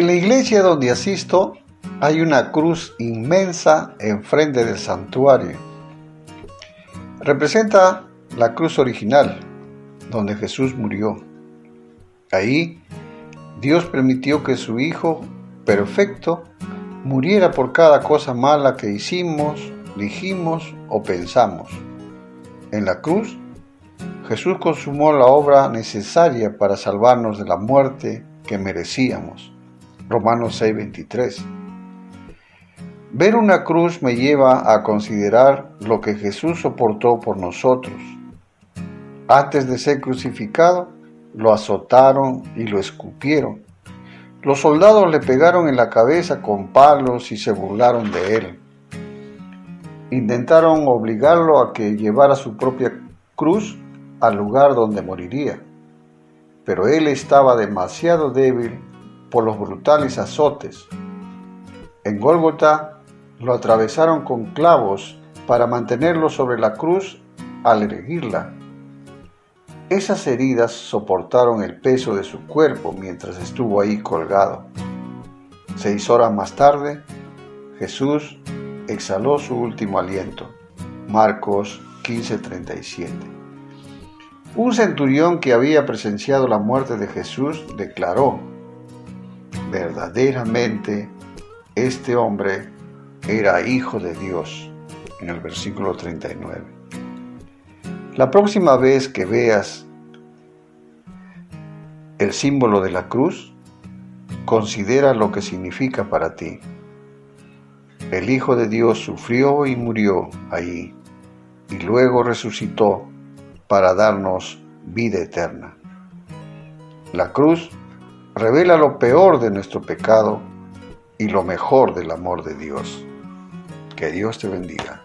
iglesia donde asisto hay una cruz inmensa enfrente del santuario. Representa la cruz original, donde Jesús murió. Ahí Dios permitió que su Hijo perfecto muriera por cada cosa mala que hicimos, dijimos o pensamos. En la cruz, Jesús consumó la obra necesaria para salvarnos de la muerte que merecíamos. Romanos 6:23. Ver una cruz me lleva a considerar lo que Jesús soportó por nosotros. Antes de ser crucificado, lo azotaron y lo escupieron. Los soldados le pegaron en la cabeza con palos y se burlaron de él. Intentaron obligarlo a que llevara su propia cruz al lugar donde moriría, pero él estaba demasiado débil por los brutales azotes. En Gólgota lo atravesaron con clavos para mantenerlo sobre la cruz al erguirla. Esas heridas soportaron el peso de su cuerpo mientras estuvo ahí colgado. Seis horas más tarde, Jesús exhaló su último aliento. Marcos 15:37. Un centurión que había presenciado la muerte de Jesús declaró, verdaderamente este hombre era hijo de Dios, en el versículo 39. La próxima vez que veas el símbolo de la cruz, considera lo que significa para ti. El Hijo de Dios sufrió y murió allí, y luego resucitó para darnos vida eterna. La cruz revela lo peor de nuestro pecado y lo mejor del amor de Dios. Que Dios te bendiga.